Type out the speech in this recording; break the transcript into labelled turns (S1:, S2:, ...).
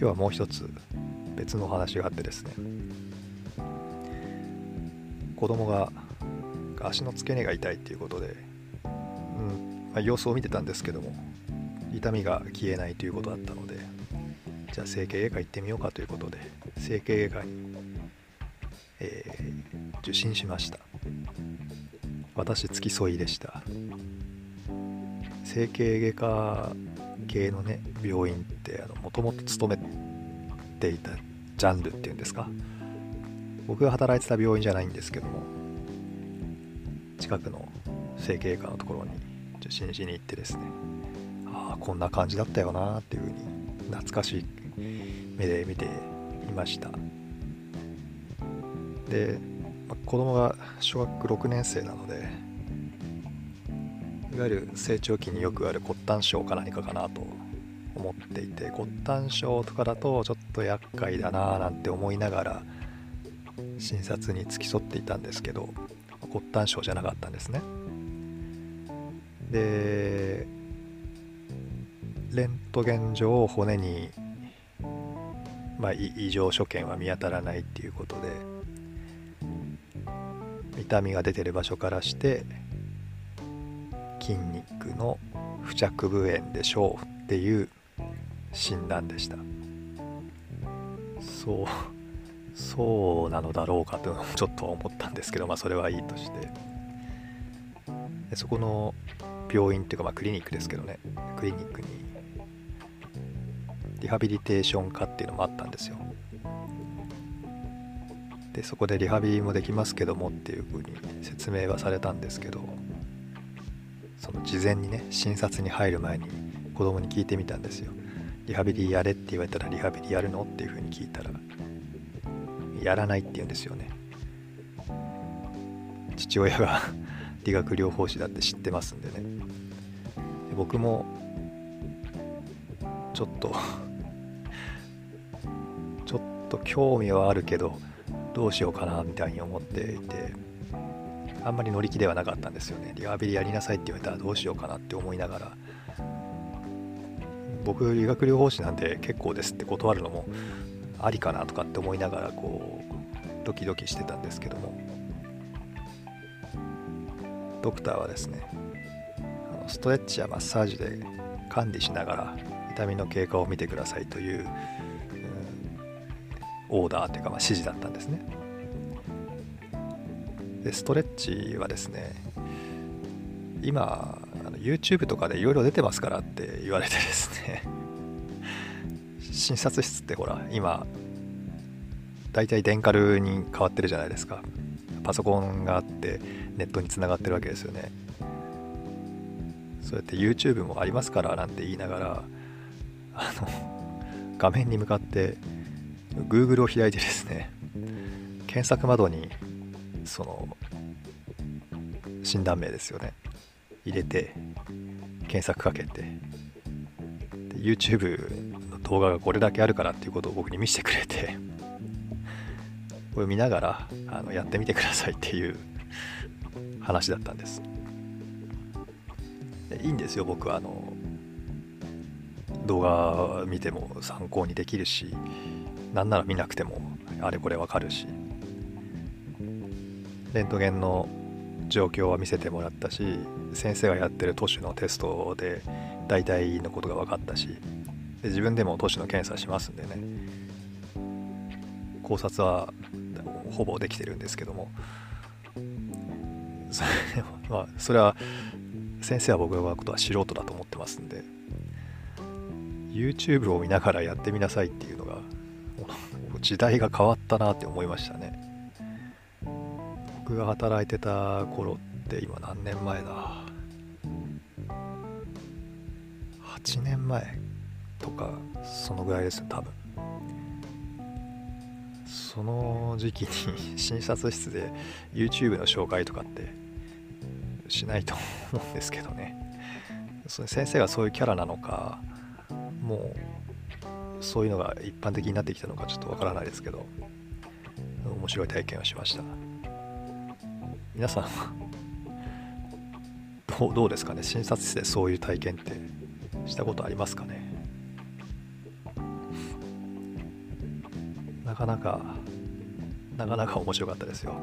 S1: 今日はもう一つ別のお話があってですね。子供が足の付け根が痛いっていうことで、うんまあ、様子を見てたんですけども痛みが消えないということだったのでじゃあ整形外科行ってみようかということで整形外科に、えー、受診しました。私付き添いでした。整形外科系のね病院ってもともと勤めていたジャンルっていうんですか？僕が働いてた病院じゃないんですけども近くの整形外科のところに受診しに行ってですねああこんな感じだったよなっていうふうに懐かしい目で見ていました。で、ま子供が小学6年生なのでいわゆる成長期によくある骨端症か何かかなと思っていて骨端症とかだとちょっと厄介だなぁなんて思いながら診察に付き添っていたんですけど骨端症じゃなかったんですね。でレントゲン上骨に、まあ、異常所見は見当たらないっていうことで痛みが出てる場所からして筋肉の付着部炎でしょうっていう診断でした。そうそうなのだろうかとちょっと思ったんですけどまあそれはいいとして。でそこの病院っていうかまあクリニックですけどね。クリニックにリハビリテーション科っていうのもあったんですよ。でそこでリハビリもできますけどもっていうふうに説明はされたんですけどその事前にね診察に入る前に子供に聞いてみたんですよ。リハビリやれって言われたらリハビリやるのっていうふうに聞いたらやらないって言うんですよね。父親が 理学療法士だって知ってますんでね。僕もちょっとちょっと興味はあるけどどうしようかなみたいに思っていて。あんまり乗り気ではなかったんですよね。リハビリやりなさいって言われたらどうしようかなって思いながら。僕理学療法士なんで結構ですって断るのもありかなとかって思いながらこうドキドキしてたんですけども。ドクターはですねストレッチやマッサージで管理しながら痛みの経過を見てくださいという、うん、オーダーというかまあ指示だったんですね。でストレッチはですね今あの YouTube とかでいろいろ出てますからって言われてですね 診察室ってほら今大体デンカルに変わってるじゃないですか。パソコンがあってネットにつながってるわけですよね。そうやって YouTube もありますからなんて言いながらあの画面に向かって Google を開いてですね検索窓にその診断名ですよね。入れて検索かけて。YouTube の動画がこれだけあるからっていうことを僕に見せてくれて。これ見ながらあのやってみてくださいっていう 話だったんです。でいいんですよ僕はあの動画見ても参考にできるしなんなら見なくてもあれこれわかるし。レントゲンの状況は見せてもらったし先生がやってる都市のテストで大体のことが分かったしで自分でも都市の検査しますんでね。考察はほぼできてるんですけども。それ, まあ、それは先生は僕のことは素人だと思ってますんで。YouTube を見ながらやってみなさいっていうのが時代が変わったなって思いましたね。僕が働いてた頃って今何年前だ？8年前とかそのぐらいですよ多分。その時期に診察室で YouTube の紹介とかってしないと思うんですけどね。それ先生がそういうキャラなのかもうそういうのが一般的になってきたのかちょっとわからないですけど面白い体験をしました。皆さんどうどうですかね？診察室でそういう体験ってしたことありますかね？なかなかなかなか面白かったですよ。